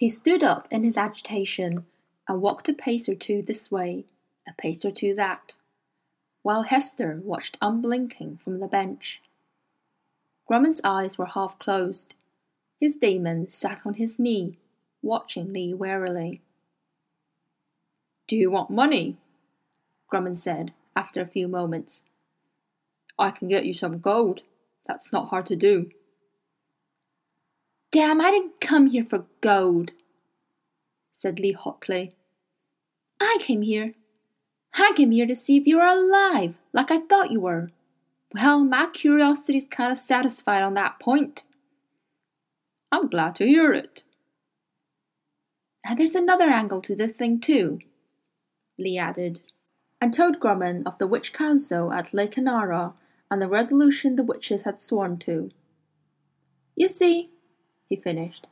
He stood up in his agitation and walked a pace or two this way, a pace or two that, while Hester watched unblinking from the bench. Grumman's eyes were half closed. His daemon sat on his knee, watching Lee warily. Do you want money? Grumman said after a few moments. I can get you some gold. That's not hard to do. Damn, I didn't come here for gold, said Lee hotly. I came here. I came here to see if you were alive, like I thought you were. Well, my curiosity's kind of satisfied on that point. I'm glad to hear it. And there's another angle to this thing, too, Lee added, and told Grumman of the Witch Council at Lake Enara and the resolution the witches had sworn to. You see, he finished,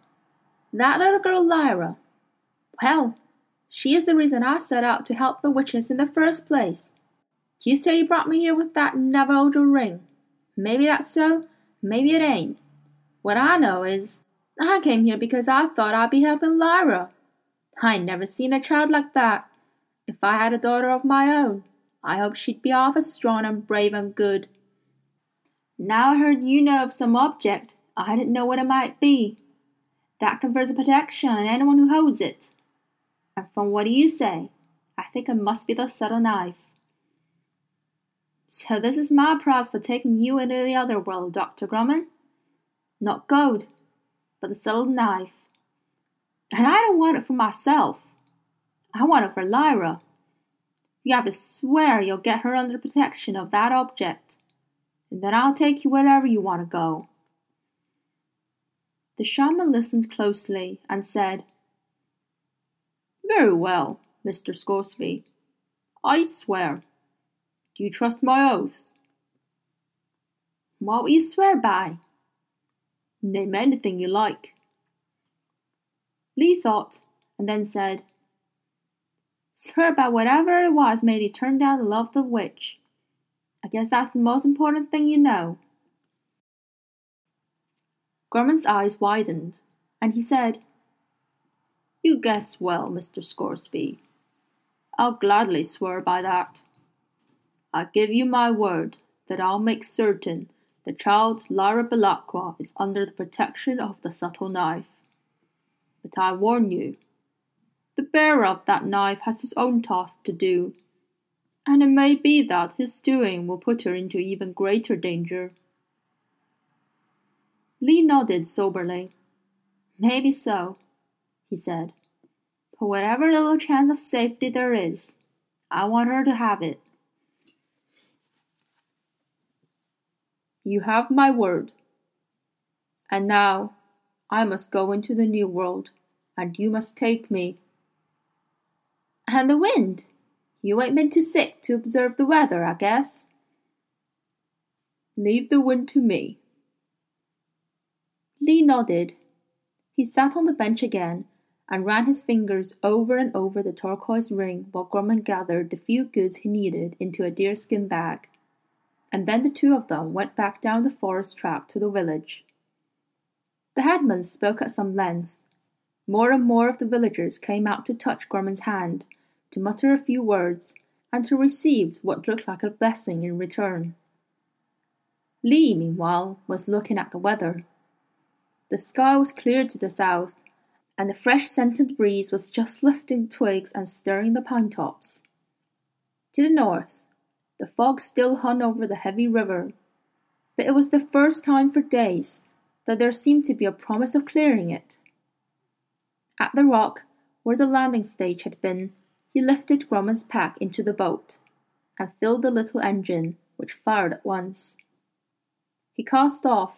that little girl Lyra, well, she is the reason I set out to help the witches in the first place. You say you brought me here with that Navajo ring. Maybe that's so, maybe it ain't. What I know is, I came here because I thought I'd be helping Lyra. I never seen a child like that. If I had a daughter of my own, I hope she'd be half as strong and brave and good. Now I heard you know of some object, I didn't know what it might be. That confers a protection on anyone who holds it. And from what do you say, I think it must be the subtle knife. So this is my prize for taking you into the other world, Dr. Grumman. Not gold, but the subtle knife. And I don't want it for myself. I want it for Lyra. You have to swear you'll get her under protection of that object, and then I'll take you wherever you want to go. The shaman listened closely and said, Very well, Mr. Scoresby. I swear. Do you trust my oath? What will you swear by? Name anything you like. Lee thought, and then said, Swear by whatever it was made you turn down the love of the witch. I guess that's the most important thing you know. Grumman's eyes widened, and he said, You guess well, Mr. Scoresby. I'll gladly swear by that. I give you my word that I'll make certain the child Lyra Belacqua is under the protection of the subtle knife. But I warn you, the bearer of that knife has his own task to do, and it may be that his doing will put her into even greater danger. Lee nodded soberly. Maybe so, he said. But whatever little chance of safety there is, I want her to have it. You have my word. And now I must go into the new world, and you must take me. And the wind? You ain't been too sick to observe the weather, I guess. Leave the wind to me. Lee nodded. He sat on the bench again and ran his fingers over and over the turquoise ring while Grumman gathered the few goods he needed into a deerskin bag. And then the two of them went back down the forest track to the village. The headman spoke at some length. More and more of the villagers came out to touch Grumman's hand, to mutter a few words, and to receive what looked like a blessing in return. Lee, meanwhile, was looking at the weather. The sky was clear to the south, and the fresh scented breeze was just lifting twigs and stirring the pine tops. To the north, the fog still hung over the heavy river, but it was the first time for days that there seemed to be a promise of clearing it. At the rock where the landing stage had been, he lifted Grumman's pack into the boat and filled the little engine, which fired at once. He cast off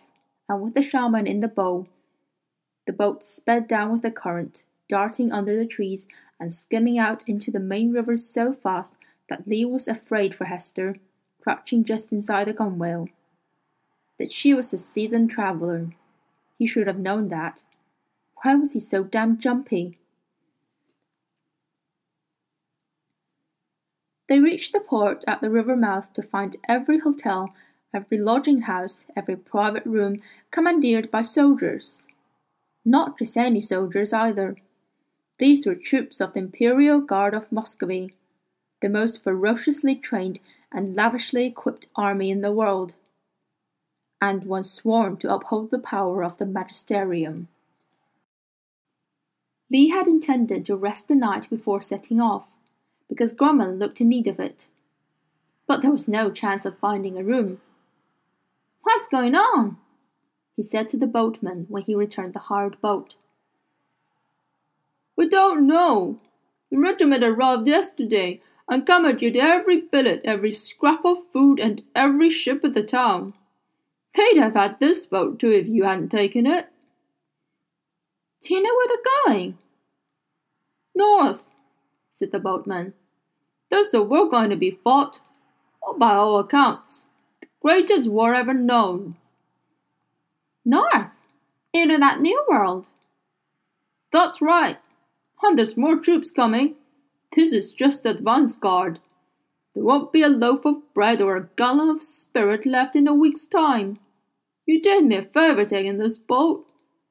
and with the shaman in the bow, the boat sped down with the current, darting under the trees and skimming out into the main river so fast that Lee was afraid for Hester, crouching just inside the gunwale. That she was a seasoned traveller. He should have known that. Why was he so damn jumpy? They reached the port at the river mouth to find every hotel every lodging house, every private room commandeered by soldiers. Not just any soldiers either. These were troops of the Imperial Guard of Muscovy, the most ferociously trained and lavishly equipped army in the world, and one sworn to uphold the power of the magisterium. Lee had intended to rest the night before setting off, because Grumman looked in need of it. But there was no chance of finding a room. What's going on? He said to the boatman when he returned the hired boat. We don't know. The regiment arrived yesterday and commandeered every billet, every scrap of food, and every ship in the town. They'd have had this boat too if you hadn't taken it. Do you know where they're going? North, said the boatman. There's a war going to be fought, by all accounts, the greatest war ever known. North? Into that new world? That's right. And there's more troops coming. This is just the advance guard. There won't be a loaf of bread or a gallon of spirit left in a week's time. You did me a favor taking this boat.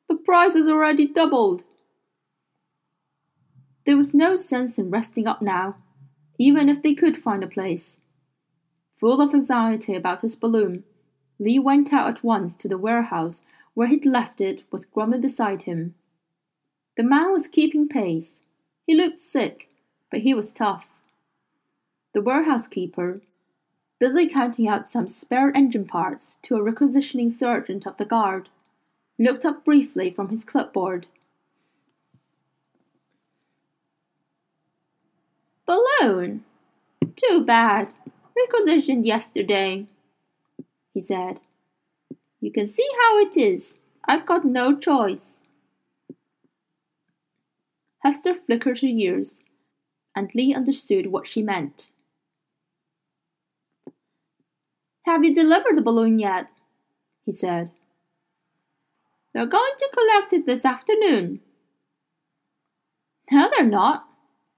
The price has already doubled. There was no sense in resting up now, even if they could find a place. Full of anxiety about his balloon, Lee went out at once to the warehouse where he'd left it with Grumman beside him. The man was keeping pace. He looked sick, but he was tough. The warehouse keeper, busy counting out some spare engine parts to a requisitioning sergeant of the guard, looked up briefly from his clipboard Balloon? Too bad. Requisitioned yesterday, he said. You can see how it is. I've got no choice. Hester flickered her ears, and Lee understood what she meant. Have you delivered the balloon yet? he said. They're going to collect it this afternoon. No, they're not,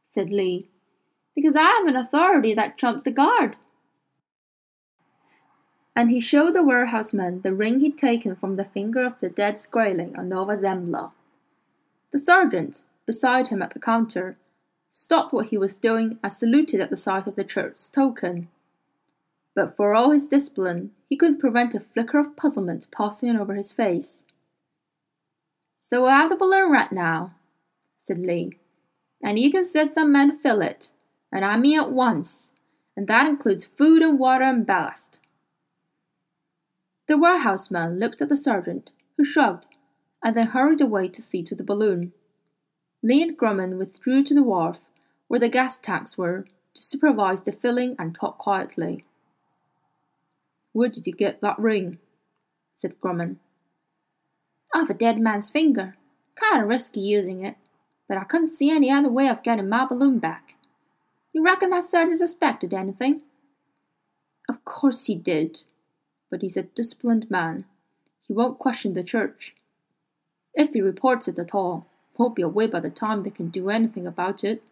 said Lee because I have an authority that trumps the guard. And he showed the warehouseman the ring he'd taken from the finger of the dead Skraeling on Nova Zembla. The sergeant, beside him at the counter, stopped what he was doing and saluted at the sight of the church's token. But for all his discipline, he couldn't prevent a flicker of puzzlement passing over his face. So we'll have the balloon right now, said Lee, and you can set some men to fill it and I mean at once, and that includes food and water and ballast. The warehouseman looked at the sergeant, who shrugged, and then hurried away to see to the balloon. Lee and Grumman withdrew to the wharf, where the gas tanks were, to supervise the filling and talk quietly. Where did you get that ring? said Grumman. Off a dead man's finger. Kinda risky using it, but I couldn't see any other way of getting my balloon back. You reckon that sergeant suspected anything? Of course he did, but he's a disciplined man. He won't question the church. If he reports it at all, won't be away by the time they can do anything about it.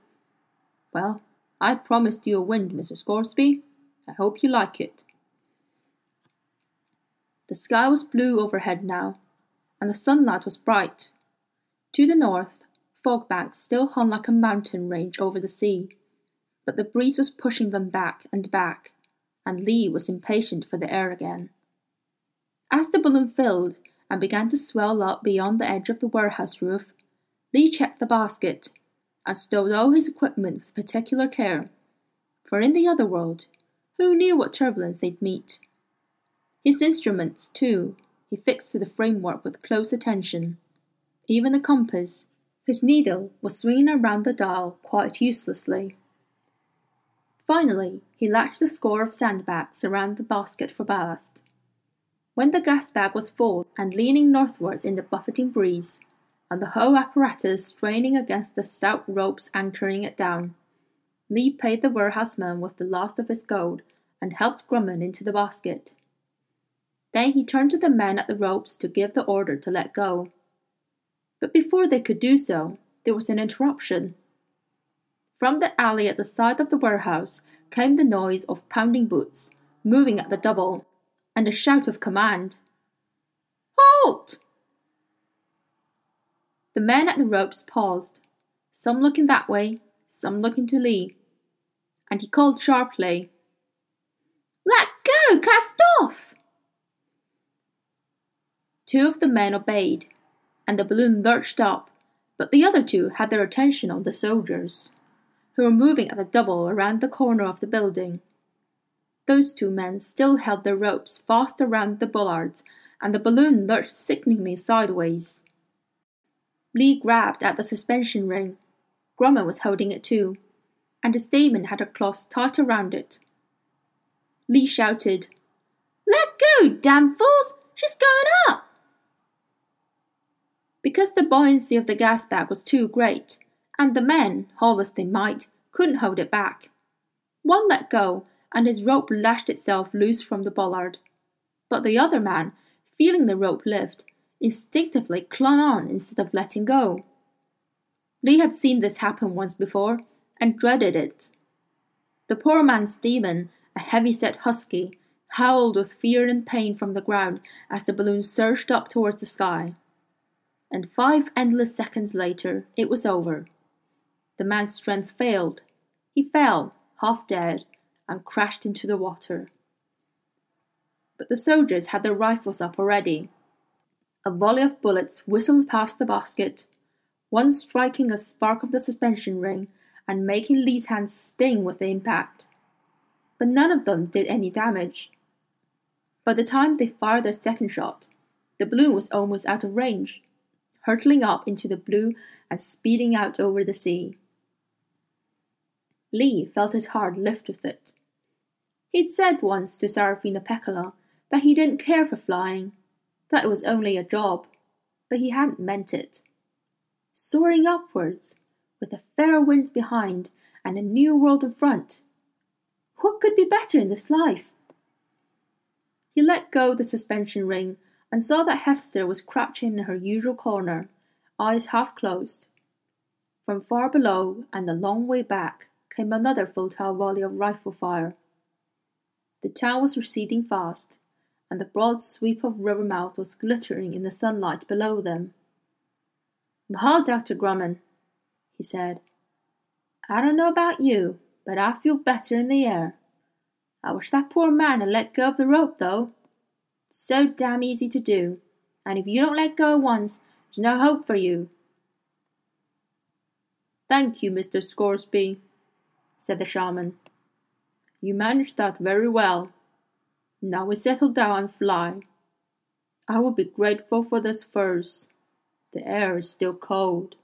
Well, I promised you a wind, Mr. Scoresby. I hope you like it. The sky was blue overhead now, and the sunlight was bright. To the north, fog banks still hung like a mountain range over the sea but the breeze was pushing them back and back, and Lee was impatient for the air again. As the balloon filled and began to swell up beyond the edge of the warehouse roof, Lee checked the basket and stowed all his equipment with particular care, for in the other world, who knew what turbulence they'd meet? His instruments, too, he fixed to the framework with close attention. Even the compass, whose needle was swinging around the dial quite uselessly. Finally, he latched a score of sandbags around the basket for ballast. When the gas bag was full and leaning northwards in the buffeting breeze, and the whole apparatus straining against the stout ropes anchoring it down, Lee paid the warehouseman with the last of his gold and helped Grumman into the basket. Then he turned to the men at the ropes to give the order to let go. But before they could do so, there was an interruption. From the alley at the side of the warehouse came the noise of pounding boots, moving at the double, and a shout of command. Halt! The men at the ropes paused, some looking that way, some looking to Lee, and he called sharply, Let go! Cast off! Two of the men obeyed, and the balloon lurched up, but the other two had their attention on the soldiers, who were moving at a double around the corner of the building. Those two men still held their ropes fast around the bollards, and the balloon lurched sickeningly sideways. Lee grabbed at the suspension ring. Grumman was holding it too, and the Stayman had her cloth tight around it. Lee shouted, Let go, damn fools! She's going up! Because the buoyancy of the gas bag was too great, and the men, haul as they might, couldn't hold it back. One let go, and his rope lashed itself loose from the bollard. But the other man, feeling the rope lift, instinctively clung on instead of letting go. Lee had seen this happen once before, and dreaded it. The poor man's daemon, a heavy-set husky, howled with fear and pain from the ground as the balloon surged up towards the sky. And five endless seconds later, it was over. The man's strength failed. He fell, half dead, and crashed into the water. But the soldiers had their rifles up already. A volley of bullets whistled past the basket, one striking a spark of the suspension ring and making Lee's hands sting with the impact. But none of them did any damage. By the time they fired their second shot, the balloon was almost out of range, hurtling up into the blue and speeding out over the sea. Lee felt his heart lift with it. He'd said once to Serafina Pekkala that he didn't care for flying, that it was only a job, but he hadn't meant it. Soaring upwards, with a fair wind behind and a new world in front. What could be better in this life? He let go the suspension ring and saw that Hester was crouching in her usual corner, eyes half closed. From far below and a long way back came another futile volley of rifle fire. The town was receding fast, and the broad sweep of Rivermouth was glittering in the sunlight below them. Well, Dr. Grumman, he said, I don't know about you, but I feel better in the air. I wish that poor man had let go of the rope, though. It's so damn easy to do, and if you don't let go once, there's no hope for you. Thank you, Mr. Scoresby, said the shaman. You managed that very well. Now we settle down and fly. I will be grateful for those furs. The air is still cold.